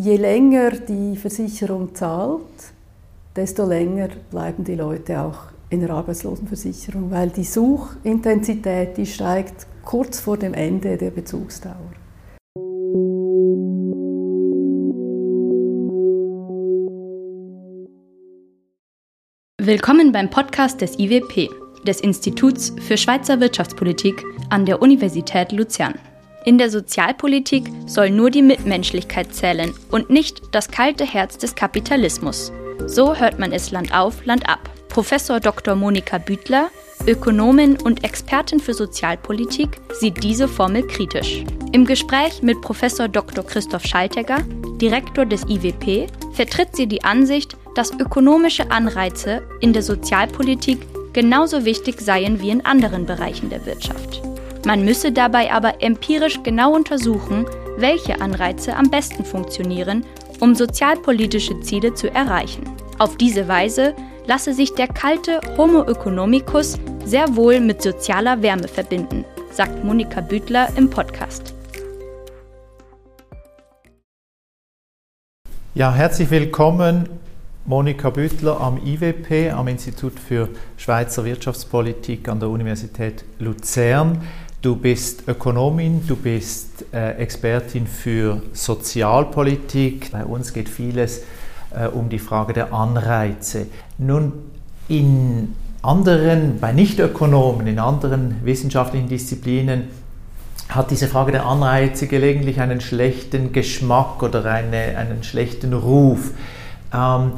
je länger die Versicherung zahlt, desto länger bleiben die Leute auch in der Arbeitslosenversicherung, weil die Suchintensität, die steigt kurz vor dem Ende der Bezugsdauer. Willkommen beim Podcast des IWP, des Instituts für Schweizer Wirtschaftspolitik an der Universität Luzern. In der Sozialpolitik soll nur die Mitmenschlichkeit zählen und nicht das kalte Herz des Kapitalismus. So hört man es Land auf, Land ab. Professor Dr. Monika Büttler, Ökonomin und Expertin für Sozialpolitik, sieht diese Formel kritisch. Im Gespräch mit Professor Dr. Christoph Schaltegger, Direktor des IWP, vertritt sie die Ansicht, dass ökonomische Anreize in der Sozialpolitik genauso wichtig seien wie in anderen Bereichen der Wirtschaft. Man müsse dabei aber empirisch genau untersuchen, welche Anreize am besten funktionieren, um sozialpolitische Ziele zu erreichen. Auf diese Weise lasse sich der kalte Homo economicus sehr wohl mit sozialer Wärme verbinden, sagt Monika Büttler im Podcast. Ja, herzlich willkommen, Monika Büttler am IWP, am Institut für Schweizer Wirtschaftspolitik an der Universität Luzern. Du bist Ökonomin, du bist äh, Expertin für Sozialpolitik. Bei uns geht vieles äh, um die Frage der Anreize. Nun, in anderen, bei Nichtökonomen, in anderen wissenschaftlichen Disziplinen hat diese Frage der Anreize gelegentlich einen schlechten Geschmack oder eine, einen schlechten Ruf. Ähm,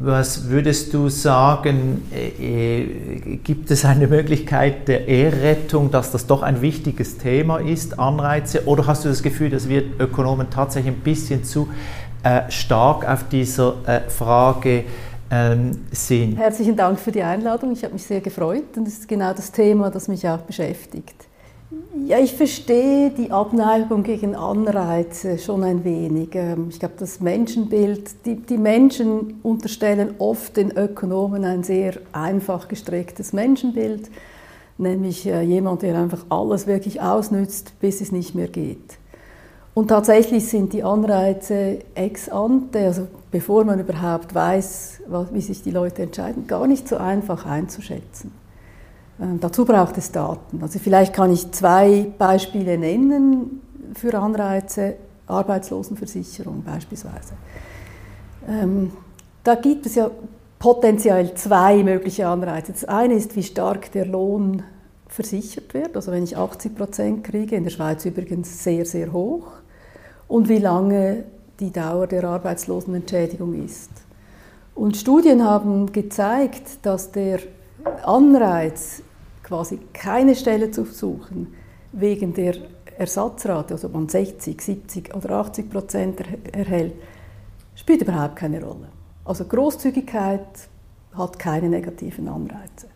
was würdest du sagen, äh, äh, gibt es eine Möglichkeit der Ehrrettung, dass das doch ein wichtiges Thema ist, Anreize? Oder hast du das Gefühl, dass wir Ökonomen tatsächlich ein bisschen zu äh, stark auf dieser äh, Frage ähm, sind? Herzlichen Dank für die Einladung. Ich habe mich sehr gefreut und das ist genau das Thema, das mich auch beschäftigt. Ja, ich verstehe die Abneigung gegen Anreize schon ein wenig. Ähm, ich glaube, das Menschenbild, die, die, Menschen unterstellen oft den Ökonomen ein sehr einfach gestrecktes Menschenbild, nämlich äh, jemand, der einfach alles wirklich ausnützt, bis es nicht mehr geht. Und tatsächlich sind die Anreize ex ante, also bevor man überhaupt weiß, wie sich die Leute entscheiden, gar nicht so einfach einzuschätzen. Ähm, dazu braucht es Daten. Also vielleicht kann ich zwei Beispiele nennen für Anreize, Arbeitslosenversicherung beispielsweise. Ähm, da gibt es ja potenziell zwei mögliche Anreize. Das eine ist, wie stark der Lohn versichert wird. Also wenn ich 80 Prozent kriege, in der Schweiz übrigens sehr, sehr hoch, und wie lange die Dauer der Arbeitslosenentschädigung ist. Und Studien haben gezeigt, dass der Anreiz, quasi keine Stelle zu suchen, wegen der Ersatzrate, also man 60, 70 oder 80 Prozent erhält, spielt überhaupt keine Rolle. Also Großzügigkeit hat keine negativen Anreize.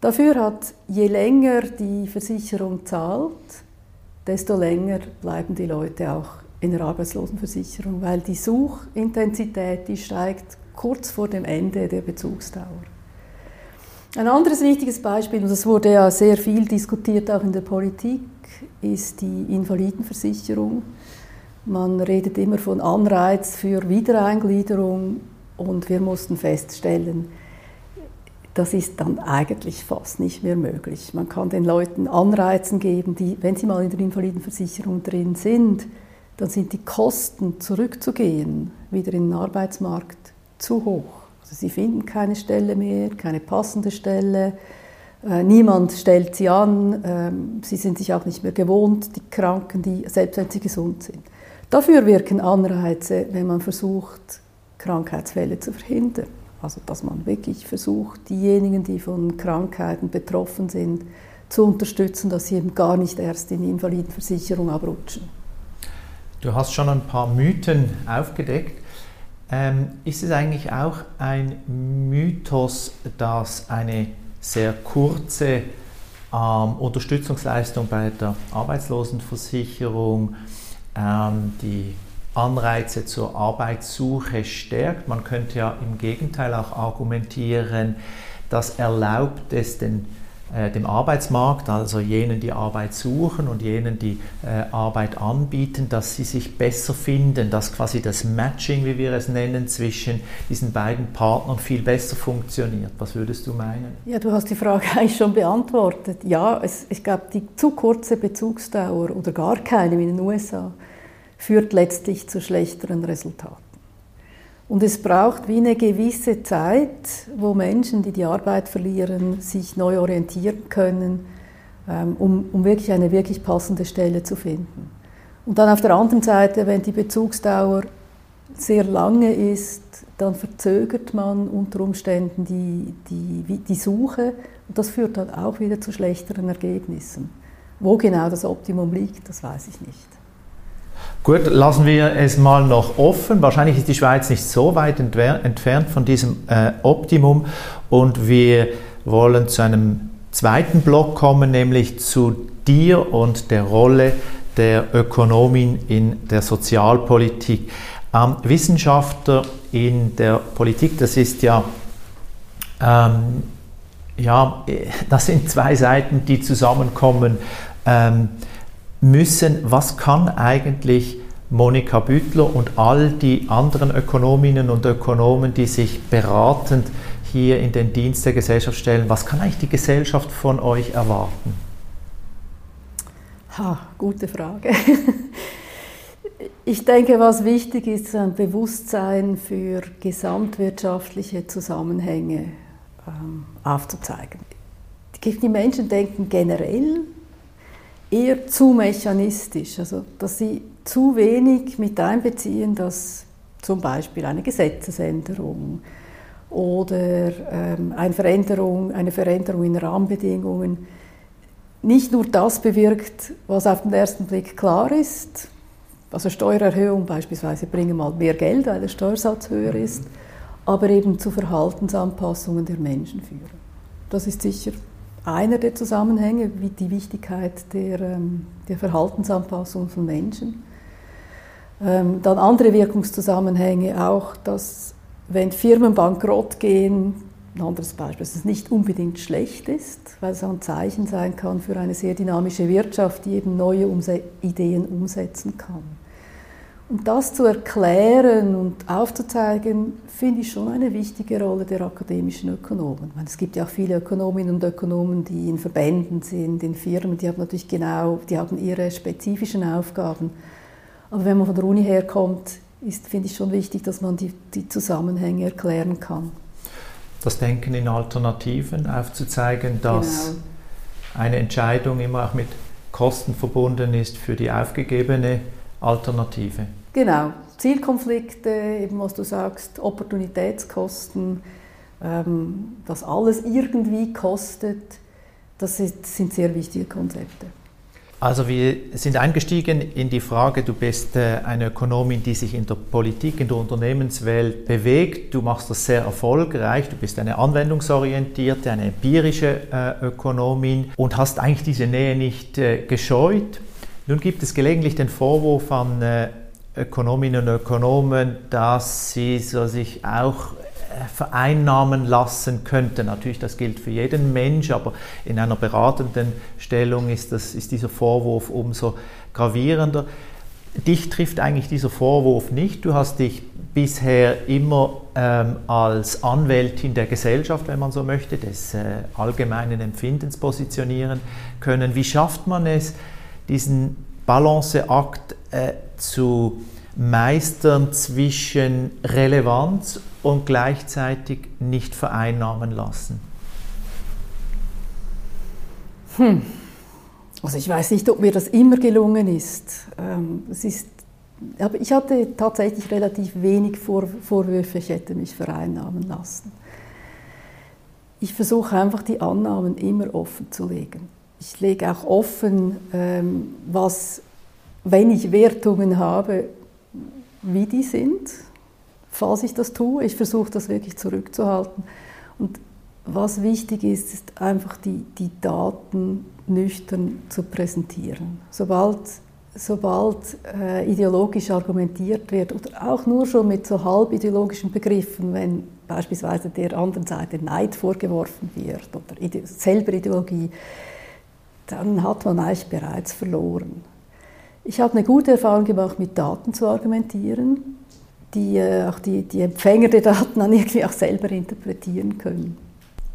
Dafür hat, je länger die Versicherung zahlt, desto länger bleiben die Leute auch in der Arbeitslosenversicherung, weil die Suchintensität, die steigt kurz vor dem Ende der Bezugsdauer. Ein anderes wichtiges Beispiel, und das wurde ja sehr viel diskutiert auch in der Politik, ist die Invalidenversicherung. Man redet immer von Anreiz für Wiedereingliederung und wir mussten feststellen, das ist dann eigentlich fast nicht mehr möglich. Man kann den Leuten Anreizen geben, die, wenn sie mal in der Invalidenversicherung drin sind, dann sind die Kosten zurückzugehen, wieder in den Arbeitsmarkt, zu hoch. Also sie finden keine Stelle mehr, keine passende Stelle. Äh, niemand stellt sie an. Ähm, sie sind sich auch nicht mehr gewohnt, die Kranken, die, selbst wenn sie gesund sind. Dafür wirken Anreize, wenn man versucht, Krankheitsfälle zu verhindern. Also dass man wirklich versucht, diejenigen, die von Krankheiten betroffen sind, zu unterstützen, dass sie eben gar nicht erst in die Invalidenversicherung abrutschen. Du hast schon ein paar Mythen aufgedeckt. Ähm, ist es eigentlich auch ein Mythos, dass eine sehr kurze ähm, Unterstützungsleistung bei der Arbeitslosenversicherung ähm, die Anreize zur Arbeitssuche stärkt? Man könnte ja im Gegenteil auch argumentieren, das erlaubt es den dem Arbeitsmarkt, also jenen, die Arbeit suchen und jenen, die äh, Arbeit anbieten, dass sie sich besser finden, dass quasi das Matching, wie wir es nennen, zwischen diesen beiden Partnern viel besser funktioniert. Was würdest du meinen? Ja, du hast die Frage eigentlich schon beantwortet. Ja, es, ich glaube, die zu kurze Bezugsdauer oder gar keine in den USA führt letztlich zu schlechteren Resultaten. Und es braucht wie eine gewisse Zeit, wo Menschen, die die Arbeit verlieren, sich neu orientieren können, ähm, um, um wirklich eine wirklich passende Stelle zu finden. Und dann auf der anderen Seite, wenn die Bezugsdauer sehr lange ist, dann verzögert man unter Umständen die, die, die Suche und das führt dann auch wieder zu schlechteren Ergebnissen. Wo genau das Optimum liegt, das weiß ich nicht. Gut, lassen wir es mal noch offen. Wahrscheinlich ist die Schweiz nicht so weit entfernt von diesem äh, Optimum und wir wollen zu einem zweiten Block kommen, nämlich zu dir und der Rolle der Ökonomin in der Sozialpolitik. Ähm, Wissenschaftler in der Politik, das ist ja, ähm, ja, das sind zwei Seiten, die zusammenkommen. Ähm, müssen, was kann eigentlich Monika Büttler und all die anderen Ökonominnen und Ökonomen, die sich beratend hier in den Dienst der Gesellschaft stellen, was kann eigentlich die Gesellschaft von euch erwarten? Ha, gute Frage. Ich denke, was wichtig ist, ein Bewusstsein für gesamtwirtschaftliche Zusammenhänge ähm, aufzuzeigen. Die Menschen denken generell eher zu mechanistisch, also dass sie zu wenig mit einbeziehen, dass zum Beispiel eine Gesetzesänderung oder ähm, eine, Veränderung, eine Veränderung in Rahmenbedingungen nicht nur das bewirkt, was auf den ersten Blick klar ist, also Steuererhöhung beispielsweise bringen mal mehr Geld, weil der Steuersatz höher ist, aber eben zu Verhaltensanpassungen der Menschen führen. Das ist sicher einer der Zusammenhänge, wie die Wichtigkeit der, ähm, der Verhaltensanpassung von Menschen. Ähm, dann andere Wirkungszusammenhänge auch, dass wenn Firmen bankrott gehen, ein anderes Beispiel, dass es nicht unbedingt schlecht ist, weil es ein Zeichen sein kann für eine sehr dynamische Wirtschaft, die eben neue Ideen umsetzen kann. Und das zu erklären und aufzuzeigen, finde ich schon eine wichtige Rolle der akademischen Ökonomen. Meine, es gibt ja auch viele Ökonominnen und Ökonomen, die in Verbänden sind, in Firmen, die haben natürlich genau, die haben ihre spezifischen Aufgaben. Aber wenn man von der Uni herkommt, ist, finde ich schon wichtig, dass man die, die Zusammenhänge erklären kann. Das Denken in Alternativen aufzuzeigen, dass genau. eine Entscheidung immer auch mit Kosten verbunden ist für die aufgegebene Alternative. Genau, Zielkonflikte, eben was du sagst, Opportunitätskosten, ähm, dass alles irgendwie kostet, das sind sehr wichtige Konzepte. Also wir sind eingestiegen in die Frage, du bist äh, eine Ökonomin, die sich in der Politik, in der Unternehmenswelt bewegt. Du machst das sehr erfolgreich. Du bist eine anwendungsorientierte, eine empirische äh, Ökonomin und hast eigentlich diese Nähe nicht äh, gescheut. Nun gibt es gelegentlich den Vorwurf an Ökonominnen und Ökonomen, dass sie so sich auch äh, vereinnahmen lassen könnten. Natürlich, das gilt für jeden Mensch, aber in einer beratenden Stellung ist, das, ist dieser Vorwurf umso gravierender. Dich trifft eigentlich dieser Vorwurf nicht. Du hast dich bisher immer ähm, als Anwältin der Gesellschaft, wenn man so möchte, des äh, allgemeinen Empfindens positionieren können. Wie schafft man es, diesen Balanceakt äh, zu meistern zwischen Relevanz und gleichzeitig nicht vereinnahmen lassen? Hm. Also ich weiß nicht, ob mir das immer gelungen ist. Ähm, es ist ich hatte tatsächlich relativ wenig Vor Vorwürfe, ich hätte mich vereinnahmen lassen. Ich versuche einfach die Annahmen immer offen zu legen. Ich lege auch offen, ähm, was, wenn ich Wertungen habe, wie die sind, falls ich das tue. Ich versuche das wirklich zurückzuhalten. Und was wichtig ist, ist einfach die, die Daten nüchtern zu präsentieren. Sobald sobald äh, ideologisch argumentiert wird oder auch nur schon mit so halbideologischen Begriffen, wenn beispielsweise der anderen Seite Neid vorgeworfen wird oder Ide selber Ideologie, dann hat man eigentlich bereits verloren. Ich habe eine gute Erfahrung gemacht, mit Daten zu argumentieren, die äh, auch die, die Empfänger der Daten dann irgendwie auch selber interpretieren können.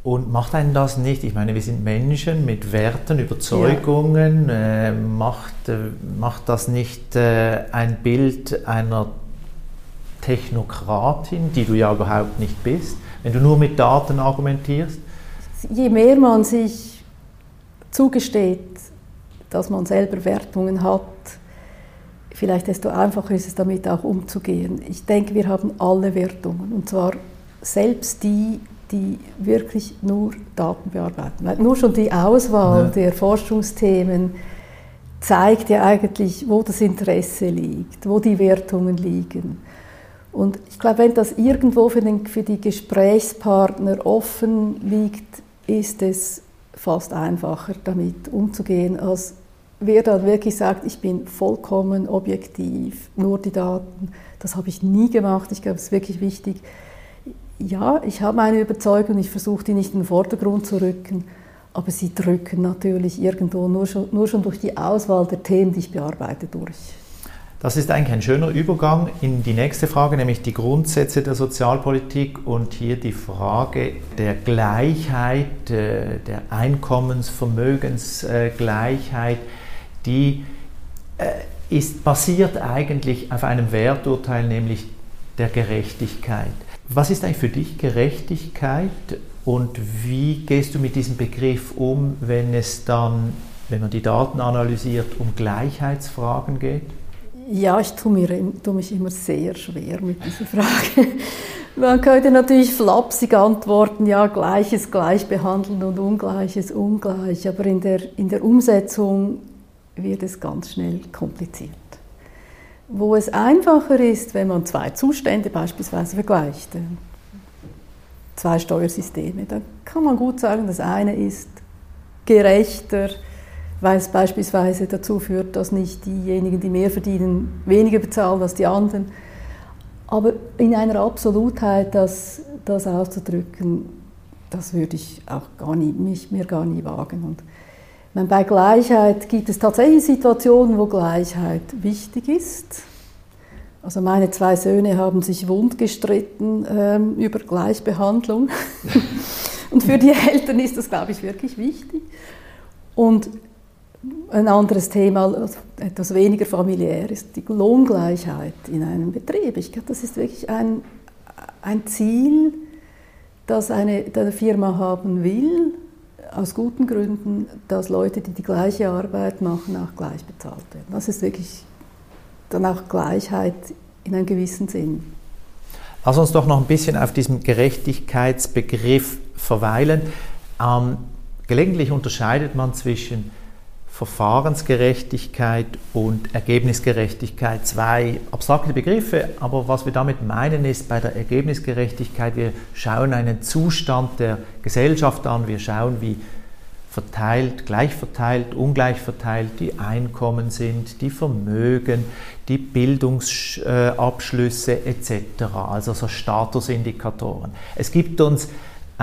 Und macht einen das nicht? Ich meine, wir sind Menschen mit Werten, Überzeugungen. Ja. Äh, macht, äh, macht das nicht äh, ein Bild einer Technokratin, die du ja überhaupt nicht bist, wenn du nur mit Daten argumentierst? Je mehr man sich zugesteht, dass man selber Wertungen hat, vielleicht desto einfacher ist es damit auch umzugehen. Ich denke, wir haben alle Wertungen und zwar selbst die, die wirklich nur Daten bearbeiten. Weil nur schon die Auswahl ja. der Forschungsthemen zeigt ja eigentlich, wo das Interesse liegt, wo die Wertungen liegen. Und ich glaube, wenn das irgendwo für, den, für die Gesprächspartner offen liegt, ist es fast einfacher, damit umzugehen, als wer dann wirklich sagt, ich bin vollkommen objektiv, nur die Daten. Das habe ich nie gemacht. Ich glaube, es ist wirklich wichtig, ja, ich habe eine Überzeugung, ich versuche die nicht in den Vordergrund zu rücken, aber sie drücken natürlich irgendwo nur schon, nur schon durch die Auswahl der Themen, die ich bearbeite, durch. Das ist eigentlich ein schöner Übergang in die nächste Frage, nämlich die Grundsätze der Sozialpolitik und hier die Frage der Gleichheit, äh, der Einkommensvermögensgleichheit, die äh, ist basiert eigentlich auf einem Werturteil, nämlich der Gerechtigkeit. Was ist eigentlich für dich Gerechtigkeit und wie gehst du mit diesem Begriff um, wenn es dann, wenn man die Daten analysiert, um Gleichheitsfragen geht? Ja, ich tue, mir, tue mich immer sehr schwer mit dieser Frage. Man könnte natürlich flapsig antworten, ja, Gleiches gleich behandeln und Ungleiches ungleich, aber in der, in der Umsetzung wird es ganz schnell kompliziert wo es einfacher ist, wenn man zwei Zustände beispielsweise vergleicht, zwei Steuersysteme, dann kann man gut sagen, das eine ist gerechter, weil es beispielsweise dazu führt, dass nicht diejenigen, die mehr verdienen, weniger bezahlen als die anderen. Aber in einer Absolutheit das, das auszudrücken, das würde ich auch gar nie, mich, mir gar nie wagen. Und meine, bei Gleichheit gibt es tatsächlich Situationen, wo Gleichheit wichtig ist. Also meine zwei Söhne haben sich wund gestritten ähm, über Gleichbehandlung. Und für die Eltern ist das, glaube ich, wirklich wichtig. Und ein anderes Thema, also etwas weniger familiär, ist die Lohngleichheit in einem Betrieb. Ich glaube, das ist wirklich ein, ein Ziel, das eine, eine Firma haben will, aus guten Gründen, dass Leute, die die gleiche Arbeit machen, auch gleich bezahlt werden. Das ist wirklich dann auch Gleichheit in einem gewissen Sinn. Lass uns doch noch ein bisschen auf diesem Gerechtigkeitsbegriff verweilen. Ähm, gelegentlich unterscheidet man zwischen Verfahrensgerechtigkeit und Ergebnisgerechtigkeit. Zwei abstrakte Begriffe, aber was wir damit meinen ist, bei der Ergebnisgerechtigkeit, wir schauen einen Zustand der Gesellschaft an, wir schauen, wie verteilt, gleich verteilt, ungleich verteilt die Einkommen sind, die Vermögen, die Bildungsabschlüsse etc., also so Statusindikatoren. Es gibt uns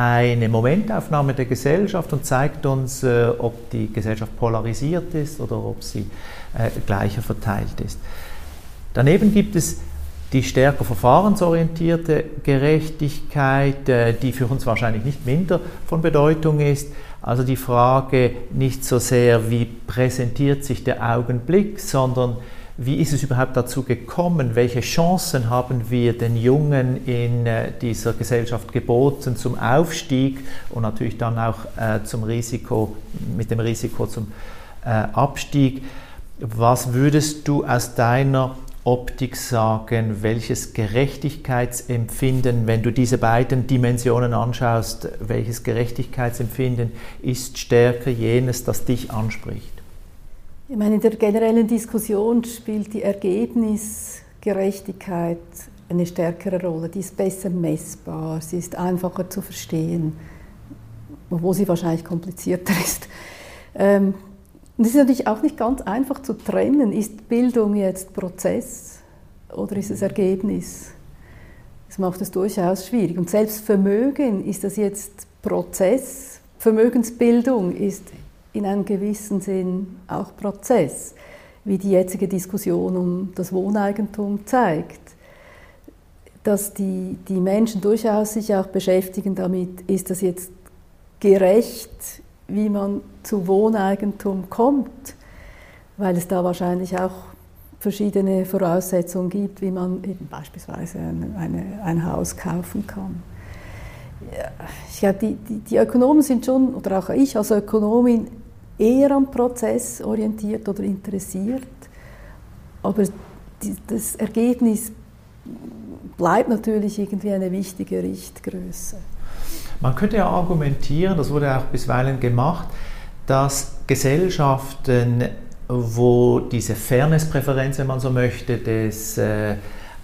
eine Momentaufnahme der Gesellschaft und zeigt uns, äh, ob die Gesellschaft polarisiert ist oder ob sie äh, gleicher verteilt ist. Daneben gibt es die stärker verfahrensorientierte Gerechtigkeit, äh, die für uns wahrscheinlich nicht minder von Bedeutung ist. Also die Frage nicht so sehr, wie präsentiert sich der Augenblick, sondern wie ist es überhaupt dazu gekommen? Welche Chancen haben wir den Jungen in äh, dieser Gesellschaft geboten zum Aufstieg und natürlich dann auch äh, zum Risiko, mit dem Risiko zum äh, Abstieg? Was würdest du aus deiner Optik sagen, welches Gerechtigkeitsempfinden, wenn du diese beiden Dimensionen anschaust, welches Gerechtigkeitsempfinden ist stärker jenes, das dich anspricht? Ich meine, in der generellen Diskussion spielt die Ergebnisgerechtigkeit eine stärkere Rolle. Die ist besser messbar, sie ist einfacher zu verstehen, obwohl sie wahrscheinlich komplizierter ist. Ähm, Und es ist natürlich auch nicht ganz einfach zu trennen, ist Bildung jetzt Prozess oder ist es Ergebnis? Das macht es durchaus schwierig. Und selbst Vermögen, ist das jetzt Prozess? Vermögensbildung ist in einem gewissen Sinn auch Prozess, wie die jetzige Diskussion um das Wohneigentum zeigt. Dass die, die Menschen durchaus sich auch beschäftigen damit, ist das jetzt gerecht, wie man zu Wohneigentum kommt, weil es da wahrscheinlich auch verschiedene Voraussetzungen gibt, wie man eben beispielsweise eine, eine, ein Haus kaufen kann. Ja, ich glaube, die, die, die, Ökonomen sind schon, oder auch ich als Ökonomin, eher am Prozess orientiert oder interessiert, aber die, das Ergebnis bleibt natürlich irgendwie eine wichtige Richtgröße. Man könnte ja argumentieren, das wurde auch bisweilen gemacht, dass Gesellschaften wo diese Fairness-Präferenz, wenn man so möchte, des äh,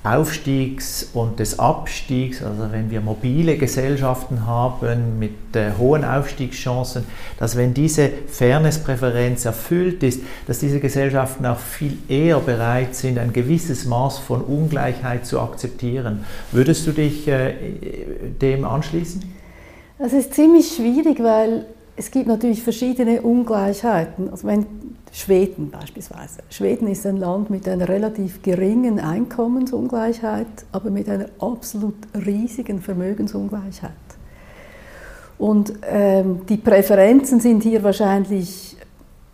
Aufstiegs und des Abstiegs, also wenn wir mobile Gesellschaften haben mit äh, hohen Aufstiegschancen, dass wenn diese Fairness-Präferenz erfüllt ist, dass diese Gesellschaften auch viel eher bereit sind, ein gewisses Maß von Ungleichheit zu akzeptieren. Würdest du dich äh, dem anschließen? Das ist ziemlich schwierig, weil es gibt natürlich verschiedene Ungleichheiten. Also wenn Schweden beispielsweise. Schweden ist ein Land mit einer relativ geringen Einkommensungleichheit, aber mit einer absolut riesigen Vermögensungleichheit. Und ähm, die Präferenzen sind hier wahrscheinlich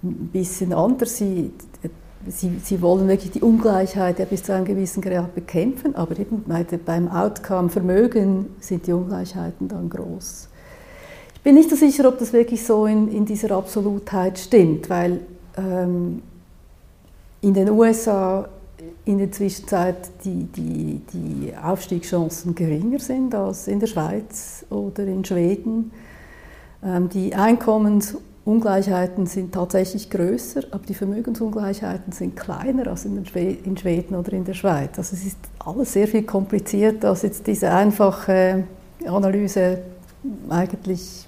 ein bisschen anders. Sie, sie, sie wollen wirklich die Ungleichheit ja bis zu einem gewissen Grad bekämpfen, aber eben beim Outcome Vermögen sind die Ungleichheiten dann groß. Ich bin nicht so sicher, ob das wirklich so in, in dieser Absolutheit stimmt, weil ähm, in den USA in der Zwischenzeit die, die, die Aufstiegschancen geringer sind als in der Schweiz oder in Schweden. Ähm, die Einkommensungleichheiten sind tatsächlich größer, aber die Vermögensungleichheiten sind kleiner als in, in Schweden oder in der Schweiz. Also es ist alles sehr viel komplizierter, als jetzt diese einfache Analyse eigentlich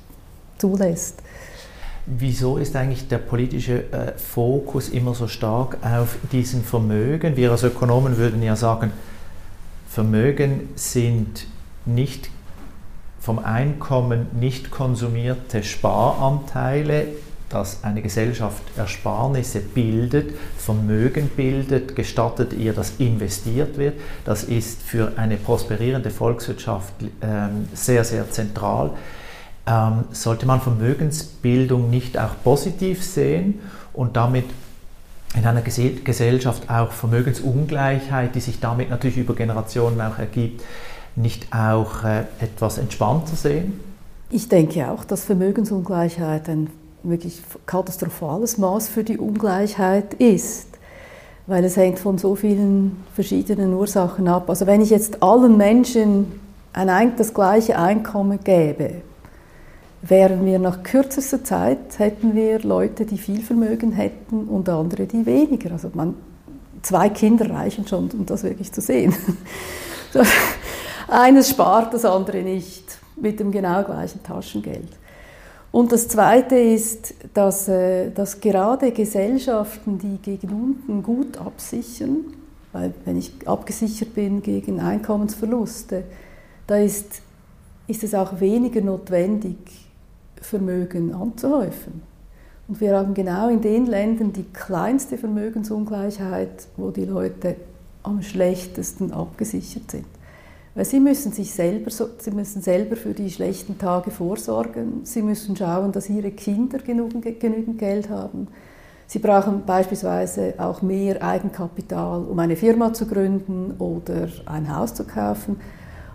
zulässt. Wieso ist eigentlich der politische äh, Fokus immer so stark auf diesen Vermögen? Wir als Ökonomen würden ja sagen, Vermögen sind nicht vom Einkommen nicht konsumierte Sparanteile, dass eine Gesellschaft Ersparnisse bildet, Vermögen bildet, gestattet ihr, dass investiert wird. Das ist für eine prosperierende Volkswirtschaft äh, sehr, sehr zentral. Ähm, sollte man Vermögensbildung nicht auch positiv sehen und damit in einer Gesellschaft auch Vermögensungleichheit, die sich damit natürlich über Generationen auch ergibt, nicht auch äh, etwas entspannter sehen? Ich denke auch, dass Vermögensungleichheit ein wirklich katastrophales Maß für die Ungleichheit ist, weil es hängt von so vielen verschiedenen Ursachen ab. Also wenn ich jetzt allen Menschen ein, das gleiche Einkommen gäbe, wären wir nach kürzester Zeit, hätten wir Leute, die viel Vermögen hätten und andere, die weniger. Also man, zwei Kinder reichen schon, um das wirklich zu sehen. Eines spart, das andere nicht, mit dem genau gleichen Taschengeld. Und das Zweite ist, dass, äh, dass gerade Gesellschaften, die gegen unten gut absichern, weil wenn ich abgesichert bin gegen Einkommensverluste, da ist, ist es auch weniger notwendig, Vermögen anzuhäufen. Und wir haben genau in den Ländern die kleinste Vermögensungleichheit, wo die Leute am schlechtesten abgesichert sind. Weil sie müssen sich selber, sie müssen selber für die schlechten Tage vorsorgen. Sie müssen schauen, dass ihre Kinder genügend, genügend Geld haben. Sie brauchen beispielsweise auch mehr Eigenkapital, um eine Firma zu gründen oder ein Haus zu kaufen.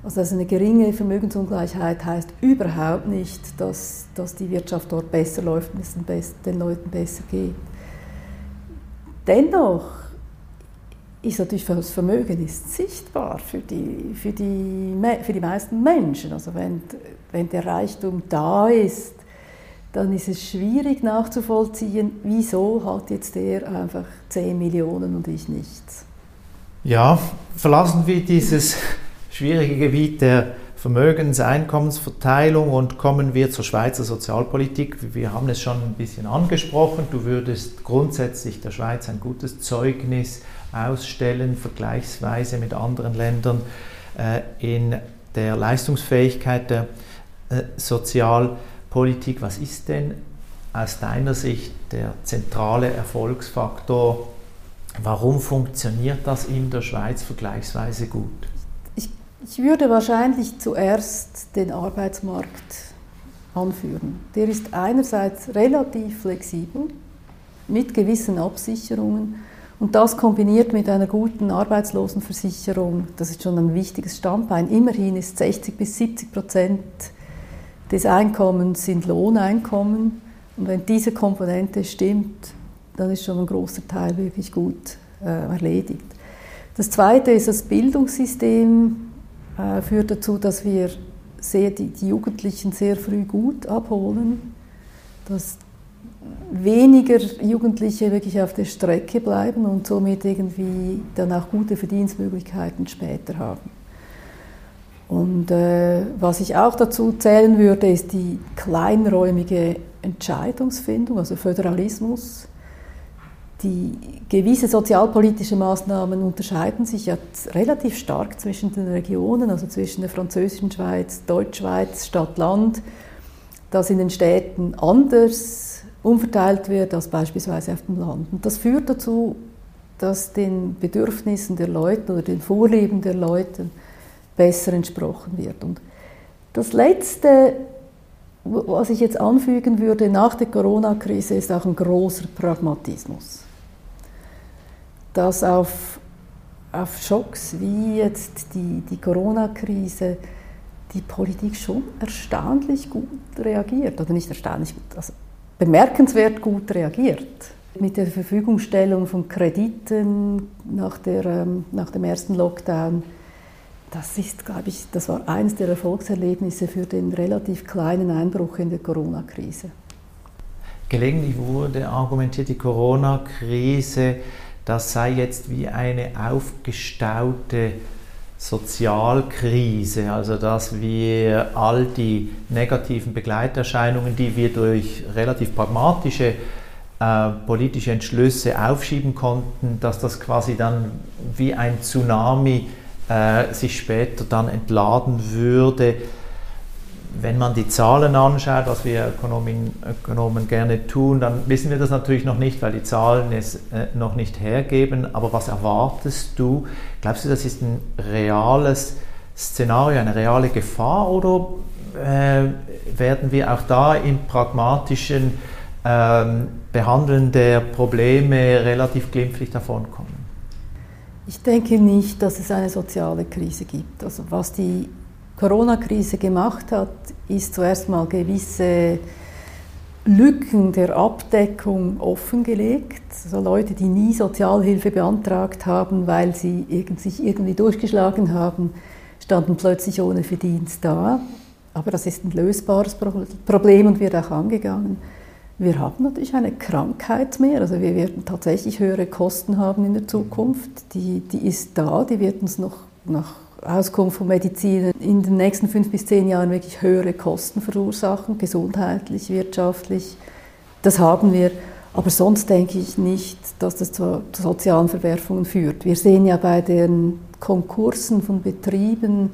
Also, also eine geringe Vermögensungleichheit heißt überhaupt nicht, dass, dass die Wirtschaft dort besser läuft und es den Leuten besser geht. Dennoch ist natürlich das Vermögen ist sichtbar für die, für, die, für die meisten Menschen. Also wenn, wenn der Reichtum da ist, dann ist es schwierig nachzuvollziehen, wieso hat jetzt der einfach 10 Millionen und ich nichts. Ja, verlassen wir dieses schwierige Gebiet der Vermögens-, Einkommensverteilung und kommen wir zur Schweizer Sozialpolitik. Wir haben es schon ein bisschen angesprochen. Du würdest grundsätzlich der Schweiz ein gutes Zeugnis ausstellen, vergleichsweise mit anderen Ländern äh, in der Leistungsfähigkeit der äh, Sozialpolitik. Was ist denn aus deiner Sicht der zentrale Erfolgsfaktor? Warum funktioniert das in der Schweiz vergleichsweise gut? Ich, würde wahrscheinlich zuerst den Arbeitsmarkt anführen. Der ist einerseits relativ flexibel mit gewissen Absicherungen und das kombiniert mit einer guten Arbeitslosenversicherung, das ist schon ein wichtiges Standbein. Immerhin ist 60 bis 70 Prozent des Einkommens sind Lohneinkommen. Und wenn diese Komponente stimmt, dann ist schon ein großer Teil wirklich gut äh, erledigt. Das Zweite ist, das Bildungssystem äh, führt dazu, dass wir sehr, die, die Jugendlichen sehr früh gut abholen, dass weniger Jugendliche wirklich auf der Strecke bleiben und somit irgendwie dann auch gute Verdienstmöglichkeiten später haben. Und äh, was ich auch dazu zählen würde, ist die kleinräumige Entscheidungsfindung, also Föderalismus. Die gewisse sozialpolitische Maßnahmen unterscheiden sich ja relativ stark zwischen den Regionen, also zwischen der französischen Schweiz, Deutschschweiz, Stadt-Land, das in den Städten anders umverteilt wird als beispielsweise auf dem Land. Und das führt dazu, dass den Bedürfnissen der Leute oder den Vorlieben der Leute besser entsprochen wird. Und das Letzte, was ich jetzt anfügen würde nach der Corona-Krise, ist auch ein großer Pragmatismus. Dass auf, auf Schocks wie jetzt die, die Corona-Krise die Politik schon erstaunlich gut reagiert. Oder nicht erstaunlich gut, also bemerkenswert gut reagiert. Mit der Verfügungstellung von Krediten nach, der, ähm, nach dem ersten Lockdown das ist, glaube ich, das war eines der Erfolgserlebnisse für den relativ kleinen Einbruch in der Corona-Krise. Gelegentlich wurde argumentiert, die Corona-Krise, das sei jetzt wie eine aufgestaute Sozialkrise, also dass wir all die negativen Begleiterscheinungen, die wir durch relativ pragmatische äh, politische Entschlüsse aufschieben konnten, dass das quasi dann wie ein Tsunami äh, sich später dann entladen würde. Wenn man die Zahlen anschaut, was wir Ökonomen, Ökonomen gerne tun, dann wissen wir das natürlich noch nicht, weil die Zahlen es äh, noch nicht hergeben. Aber was erwartest du? Glaubst du, das ist ein reales Szenario, eine reale Gefahr oder äh, werden wir auch da im pragmatischen ähm, Behandeln der Probleme relativ glimpflich davonkommen? Ich denke nicht, dass es eine soziale Krise gibt. Also was die Corona-Krise gemacht hat, ist zuerst mal gewisse Lücken der Abdeckung offengelegt. Also Leute, die nie Sozialhilfe beantragt haben, weil sie sich irgendwie durchgeschlagen haben, standen plötzlich ohne Verdienst da. Aber das ist ein lösbares Problem und wird auch angegangen. Wir haben natürlich eine Krankheit mehr, also wir werden tatsächlich höhere Kosten haben in der Zukunft. Die, die ist da, die wird uns noch nach Auskunft von Medizin in den nächsten fünf bis zehn Jahren wirklich höhere Kosten verursachen, gesundheitlich, wirtschaftlich. Das haben wir. Aber sonst denke ich nicht, dass das zu sozialen Verwerfungen führt. Wir sehen ja bei den Konkursen von Betrieben,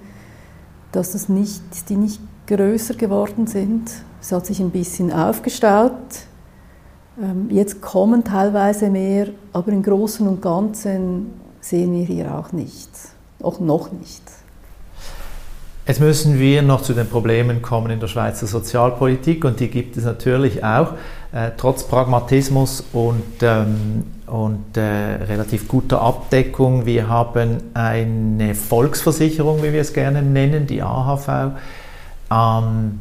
dass das nicht, die nicht größer geworden sind. Es hat sich ein bisschen aufgestaut. Ähm, jetzt kommen teilweise mehr, aber im Großen und Ganzen sehen wir hier auch nichts. Auch noch nicht. Jetzt müssen wir noch zu den Problemen kommen in der Schweizer Sozialpolitik und die gibt es natürlich auch, äh, trotz Pragmatismus und, ähm, und äh, relativ guter Abdeckung. Wir haben eine Volksversicherung, wie wir es gerne nennen, die AHV. Ähm,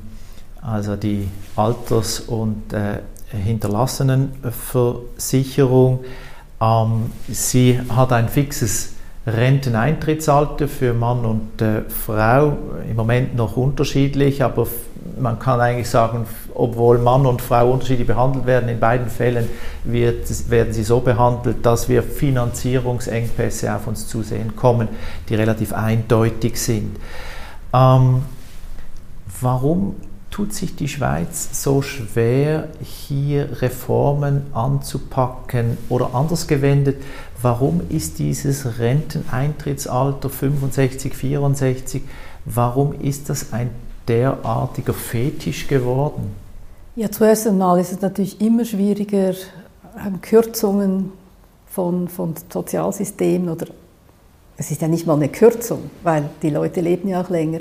also die Alters- und äh, Hinterlassenenversicherung. Ähm, sie hat ein fixes Renteneintrittsalter für Mann und äh, Frau, im Moment noch unterschiedlich, aber man kann eigentlich sagen, obwohl Mann und Frau unterschiedlich behandelt werden, in beiden Fällen wird, werden sie so behandelt, dass wir Finanzierungsengpässe auf uns zusehen kommen, die relativ eindeutig sind. Ähm, Warum tut sich die Schweiz so schwer, hier Reformen anzupacken? Oder anders gewendet, warum ist dieses Renteneintrittsalter 65, 64, warum ist das ein derartiger Fetisch geworden? Ja, zuerst einmal ist es natürlich immer schwieriger, ähm, Kürzungen von, von Sozialsystemen oder es ist ja nicht mal eine Kürzung, weil die Leute leben ja auch länger,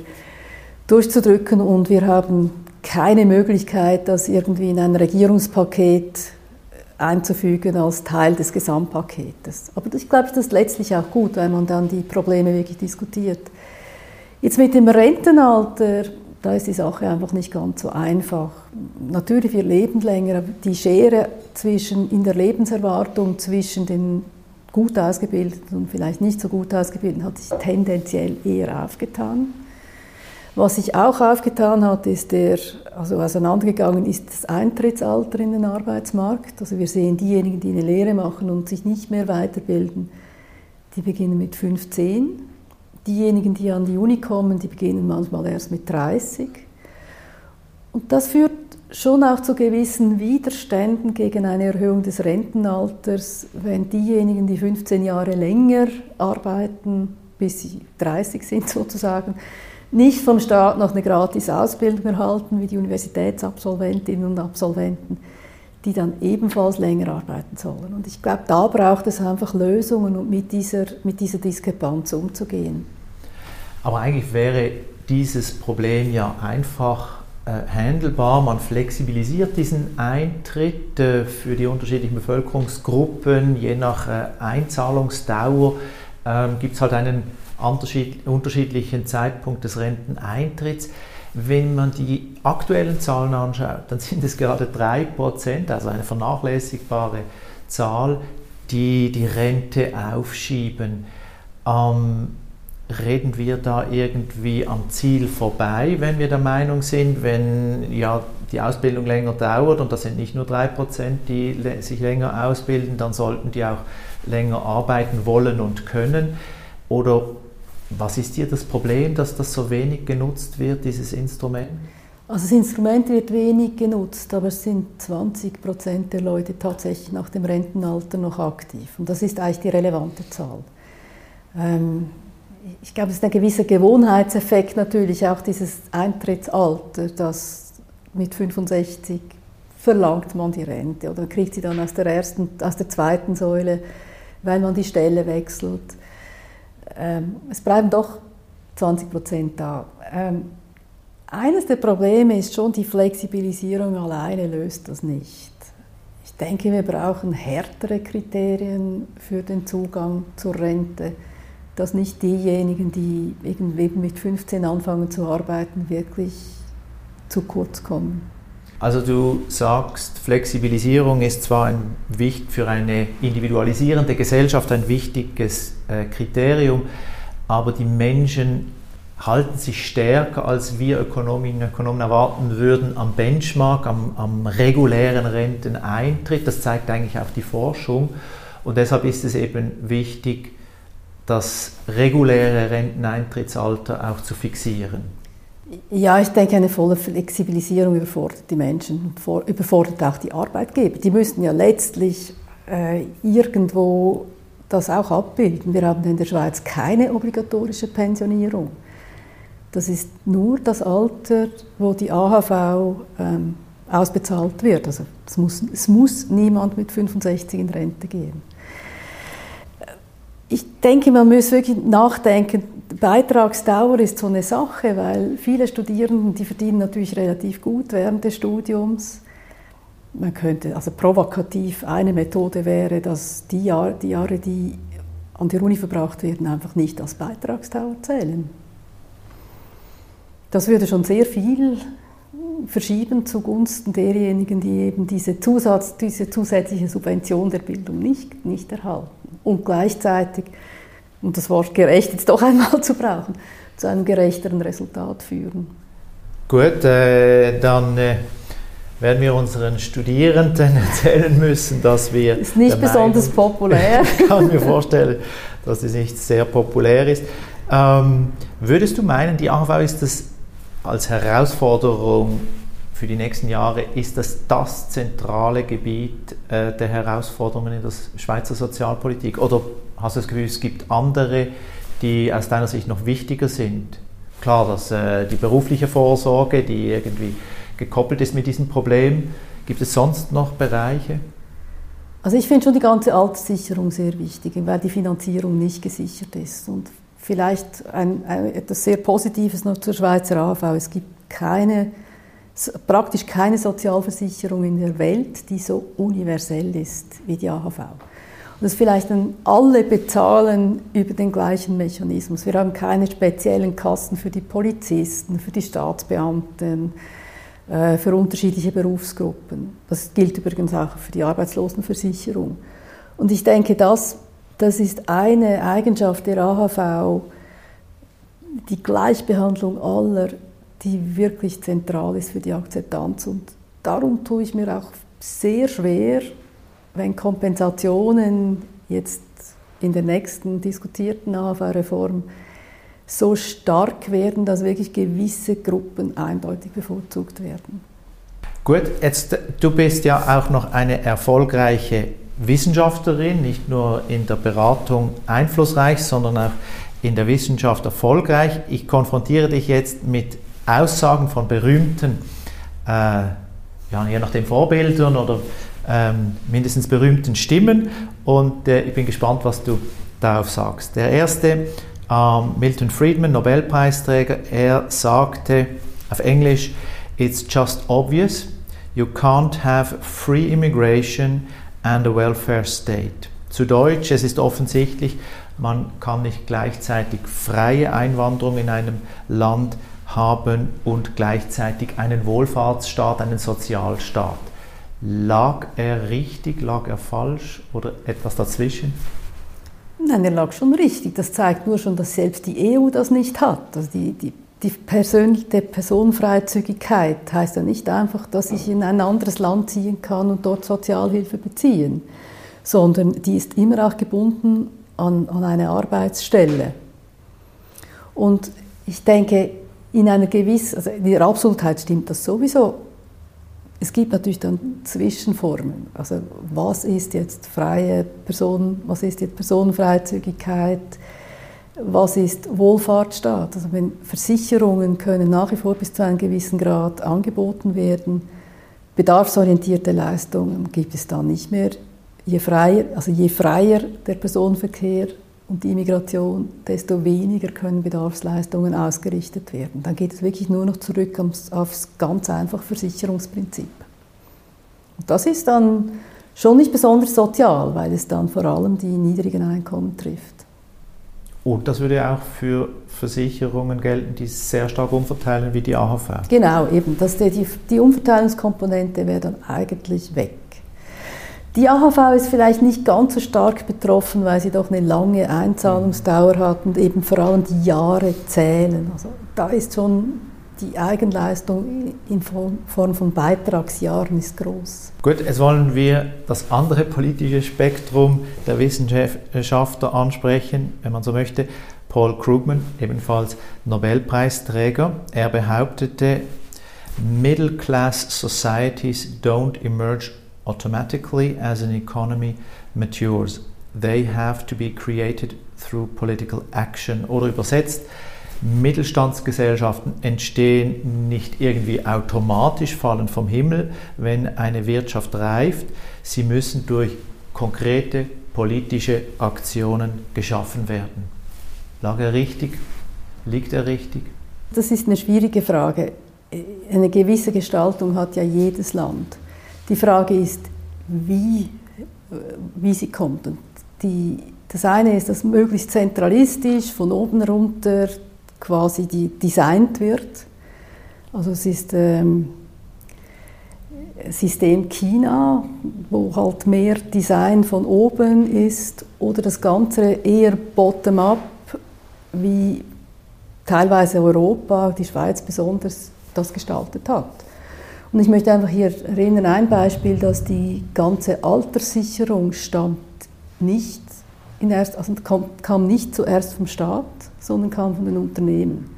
durchzudrücken und wir haben keine Möglichkeit, das irgendwie in ein Regierungspaket einzufügen als Teil des Gesamtpaketes. Aber ich glaube, das ist letztlich auch gut, weil man dann die Probleme wirklich diskutiert. Jetzt mit dem Rentenalter, da ist die Sache einfach nicht ganz so einfach. Natürlich, wir leben länger, aber die Schere zwischen, in der Lebenserwartung zwischen den gut ausgebildeten und vielleicht nicht so gut ausgebildeten hat sich tendenziell eher aufgetan. Was sich auch aufgetan hat, ist der, also auseinandergegangen ist das Eintrittsalter in den Arbeitsmarkt. Also wir sehen diejenigen, die eine Lehre machen und sich nicht mehr weiterbilden, die beginnen mit 15. Diejenigen, die an die Uni kommen, die beginnen manchmal erst mit 30. Und das führt schon auch zu gewissen Widerständen gegen eine Erhöhung des Rentenalters, wenn diejenigen, die 15 Jahre länger arbeiten, bis sie 30 sind sozusagen, nicht vom Staat noch eine gratis Ausbildung erhalten, wie die Universitätsabsolventinnen und Absolventen, die dann ebenfalls länger arbeiten sollen. Und ich glaube, da braucht es einfach Lösungen, um mit dieser, mit dieser Diskrepanz umzugehen. Aber eigentlich wäre dieses Problem ja einfach äh, handelbar. Man flexibilisiert diesen Eintritt äh, für die unterschiedlichen Bevölkerungsgruppen, je nach äh, Einzahlungsdauer ähm, gibt es halt einen unterschiedlichen Zeitpunkt des Renteneintritts. Wenn man die aktuellen Zahlen anschaut, dann sind es gerade 3%, also eine vernachlässigbare Zahl, die die Rente aufschieben. Ähm, reden wir da irgendwie am Ziel vorbei, wenn wir der Meinung sind, wenn ja die Ausbildung länger dauert und das sind nicht nur 3%, die sich länger ausbilden, dann sollten die auch länger arbeiten wollen und können? Oder was ist hier das Problem, dass das so wenig genutzt wird, dieses Instrument? Also das Instrument wird wenig genutzt, aber es sind 20 Prozent der Leute tatsächlich nach dem Rentenalter noch aktiv. Und das ist eigentlich die relevante Zahl. Ähm, ich glaube, es ist ein gewisser Gewohnheitseffekt natürlich, auch dieses Eintrittsalter, das mit 65 verlangt man die Rente oder kriegt sie dann aus der ersten, aus der zweiten Säule, weil man die Stelle wechselt. Ähm, es bleiben doch 20 Prozent da. Ähm, eines der Probleme ist schon, die Flexibilisierung alleine löst das nicht. Ich denke, wir brauchen härtere Kriterien für den Zugang zur Rente, dass nicht diejenigen, die irgendwie mit 15 anfangen zu arbeiten, wirklich zu kurz kommen. Also du sagst, Flexibilisierung ist zwar ein, für eine individualisierende Gesellschaft ein wichtiges äh, Kriterium, aber die Menschen halten sich stärker, als wir Ökonominnen und Ökonomen erwarten würden, am Benchmark, am, am regulären Renteneintritt. Das zeigt eigentlich auch die Forschung. Und deshalb ist es eben wichtig, das reguläre Renteneintrittsalter auch zu fixieren. Ja, ich denke, eine volle Flexibilisierung überfordert die Menschen und überfordert auch die Arbeitgeber. Die müssten ja letztlich äh, irgendwo das auch abbilden. Wir haben in der Schweiz keine obligatorische Pensionierung. Das ist nur das Alter, wo die AHV ähm, ausbezahlt wird. Also es muss, es muss niemand mit 65 in Rente gehen. Ich denke, man muss wirklich nachdenken, Beitragsdauer ist so eine Sache, weil viele Studierenden, die verdienen natürlich relativ gut während des Studiums. Man könnte, also provokativ, eine Methode wäre, dass die Jahre, die, Jahre, die an der Uni verbracht werden, einfach nicht als Beitragsdauer zählen. Das würde schon sehr viel verschieben zugunsten derjenigen, die eben diese, Zusatz, diese zusätzliche Subvention der Bildung nicht, nicht erhalten. Und gleichzeitig um das Wort gerecht jetzt doch einmal zu brauchen, zu einem gerechteren Resultat führen. Gut, äh, dann äh, werden wir unseren Studierenden erzählen müssen, dass wir. Ist nicht besonders Meinung, populär. ich kann mir vorstellen, dass es nicht sehr populär ist. Ähm, würdest du meinen, die AHV ist das als Herausforderung für die nächsten Jahre, ist das das zentrale Gebiet äh, der Herausforderungen in der Schweizer Sozialpolitik? Oder hast du das Gefühl, es gibt andere, die aus deiner Sicht noch wichtiger sind? Klar, dass äh, die berufliche Vorsorge, die irgendwie gekoppelt ist mit diesem Problem. Gibt es sonst noch Bereiche? Also ich finde schon die ganze Alterssicherung sehr wichtig, weil die Finanzierung nicht gesichert ist. Und vielleicht ein, ein, etwas sehr Positives noch zur Schweizer AV. Es gibt keine, praktisch keine Sozialversicherung in der Welt, die so universell ist wie die AHV. Und das vielleicht dann alle bezahlen über den gleichen Mechanismus. Wir haben keine speziellen Kassen für die Polizisten, für die Staatsbeamten, äh, für unterschiedliche Berufsgruppen. Das gilt übrigens auch für die Arbeitslosenversicherung. Und ich denke, das, das ist eine Eigenschaft der AHV, die Gleichbehandlung aller, die wirklich zentral ist für die Akzeptanz. Und darum tue ich mir auch sehr schwer, wenn Kompensationen jetzt in der nächsten diskutierten AHV-Reform so stark werden, dass wirklich gewisse Gruppen eindeutig bevorzugt werden. Gut, jetzt du bist ja auch noch eine erfolgreiche Wissenschaftlerin, nicht nur in der Beratung einflussreich, sondern auch in der Wissenschaft erfolgreich. Ich konfrontiere dich jetzt mit Aussagen von berühmten, äh, ja, je nachdem Vorbildern oder ähm, mindestens berühmten Stimmen und äh, ich bin gespannt, was du darauf sagst. Der erste ähm, Milton Friedman, Nobelpreisträger, er sagte auf Englisch, It's just obvious, you can't have free immigration and a welfare state. Zu Deutsch, es ist offensichtlich, man kann nicht gleichzeitig freie Einwanderung in einem Land haben und gleichzeitig einen Wohlfahrtsstaat, einen Sozialstaat. Lag er richtig, lag er falsch oder etwas dazwischen? Nein, er lag schon richtig. Das zeigt nur schon, dass selbst die EU das nicht hat. Also die, die, die persönliche Personenfreizügigkeit heißt ja nicht einfach, dass ich in ein anderes Land ziehen kann und dort Sozialhilfe beziehen, sondern die ist immer auch gebunden an, an eine Arbeitsstelle. Und ich denke, in einer gewissen, also in der Absolutheit stimmt das sowieso, es gibt natürlich dann Zwischenformen. Also was ist jetzt freie Person, was ist jetzt Personenfreizügigkeit, was ist Wohlfahrtsstaat? Also wenn Versicherungen können nach wie vor bis zu einem gewissen Grad angeboten werden, bedarfsorientierte Leistungen gibt es dann nicht mehr. Je freier, also je freier der Personenverkehr, und die Immigration, desto weniger können Bedarfsleistungen ausgerichtet werden. Dann geht es wirklich nur noch zurück aufs ganz einfach Versicherungsprinzip. Und das ist dann schon nicht besonders sozial, weil es dann vor allem die niedrigen Einkommen trifft. Und das würde auch für Versicherungen gelten, die sehr stark umverteilen wie die AHV. Genau, eben. Das, die, die Umverteilungskomponente wäre dann eigentlich weg. Die AHV ist vielleicht nicht ganz so stark betroffen, weil sie doch eine lange Einzahlungsdauer hat und eben vor allem die Jahre zählen. Also da ist schon die Eigenleistung in Form von Beitragsjahren ist groß. Gut, jetzt wollen wir das andere politische Spektrum der Wissenschaftler ansprechen, wenn man so möchte. Paul Krugman, ebenfalls Nobelpreisträger, er behauptete, Middle Class societies don't emerge automatically as an economy matures. They have to be created through political action. Oder übersetzt, Mittelstandsgesellschaften entstehen nicht irgendwie automatisch, fallen vom Himmel, wenn eine Wirtschaft reift. Sie müssen durch konkrete politische Aktionen geschaffen werden. Lag er richtig? Liegt er richtig? Das ist eine schwierige Frage. Eine gewisse Gestaltung hat ja jedes Land. Die Frage ist, wie, wie sie kommt. Und die, das eine ist, dass möglichst zentralistisch von oben runter quasi die designt wird. Also es ist ähm, System China, wo halt mehr Design von oben ist, oder das Ganze eher bottom-up, wie teilweise Europa, die Schweiz besonders, das gestaltet hat. Und ich möchte einfach hier erinnern, ein Beispiel, dass die ganze Alterssicherung stammt nicht in erst, also kam, kam nicht zuerst vom Staat, sondern kam von den Unternehmen.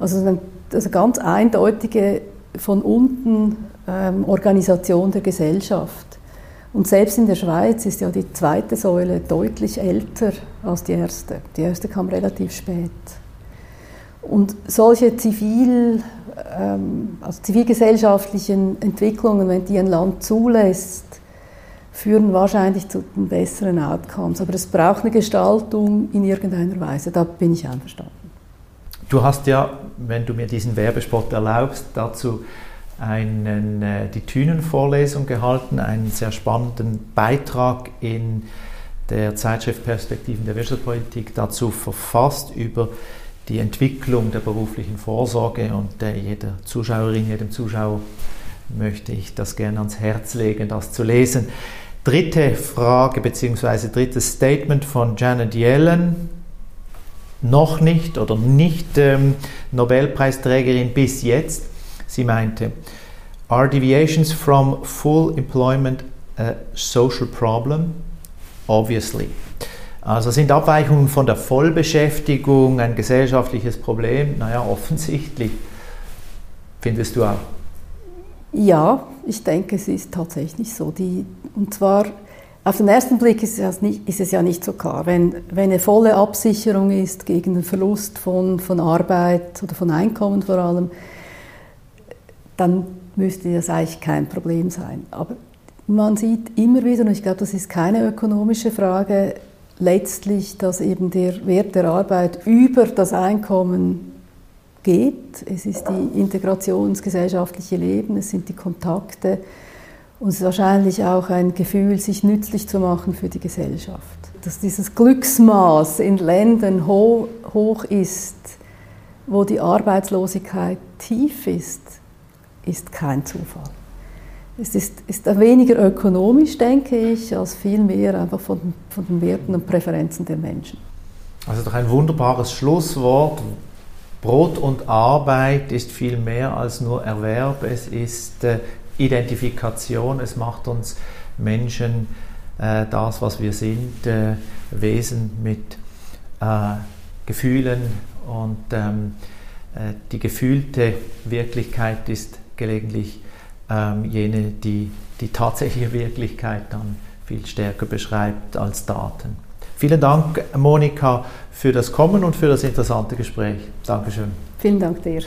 Also also ganz eindeutige von unten ähm, Organisation der Gesellschaft. Und selbst in der Schweiz ist ja die zweite Säule deutlich älter als die erste. Die erste kam relativ spät. Und solche zivil, ähm, also zivilgesellschaftlichen Entwicklungen, wenn die ein Land zulässt, führen wahrscheinlich zu den besseren Outcomes. Aber es braucht eine Gestaltung in irgendeiner Weise. Da bin ich einverstanden. Du hast ja, wenn du mir diesen Werbespot erlaubst, dazu einen, äh, die Thünen-Vorlesung gehalten, einen sehr spannenden Beitrag in der Zeitschrift Perspektiven der Wirtschaftspolitik dazu verfasst über Entwicklung der beruflichen Vorsorge und äh, jeder Zuschauerin, jedem Zuschauer möchte ich das gerne ans Herz legen, das zu lesen. Dritte Frage bzw. drittes Statement von Janet Yellen, noch nicht oder nicht ähm, Nobelpreisträgerin bis jetzt. Sie meinte, Are deviations from full employment a social problem? Obviously. Also sind Abweichungen von der Vollbeschäftigung ein gesellschaftliches Problem? Naja, offensichtlich. Findest du auch? Ja, ich denke, es ist tatsächlich so. Die, und zwar auf den ersten Blick ist es, nicht, ist es, ja nicht so klar. Wenn, wenn eine volle Absicherung ist gegen den Verlust von, von Arbeit oder von Einkommen vor allem, dann müsste das eigentlich kein Problem sein. Aber man sieht immer wieder, und ich glaube, das ist keine ökonomische Frage, letztlich, dass eben der Wert der Arbeit über das Einkommen geht. Es ist die Integration ins gesellschaftliche Leben, es sind die Kontakte und es ist wahrscheinlich auch ein Gefühl, sich nützlich zu machen für die Gesellschaft. Dass dieses Glücksmaß in Ländern ho hoch ist, wo die Arbeitslosigkeit tief ist, ist kein Zufall. Es ist, ist weniger ökonomisch, denke ich, als vielmehr einfach von, von den Werten und Präferenzen der Menschen. Also doch ein wunderbares Schlusswort. Brot und Arbeit ist viel mehr als nur Erwerb, es ist äh, Identifikation, es macht uns Menschen äh, das, was wir sind, äh, Wesen mit äh, Gefühlen und ähm, äh, die gefühlte Wirklichkeit ist gelegentlich ähm, jene, die die tatsächliche Wirklichkeit dann viel stärker beschreibt als Daten. Vielen Dank, Monika, für das Kommen und für das interessante Gespräch. Dankeschön. Vielen Dank dir.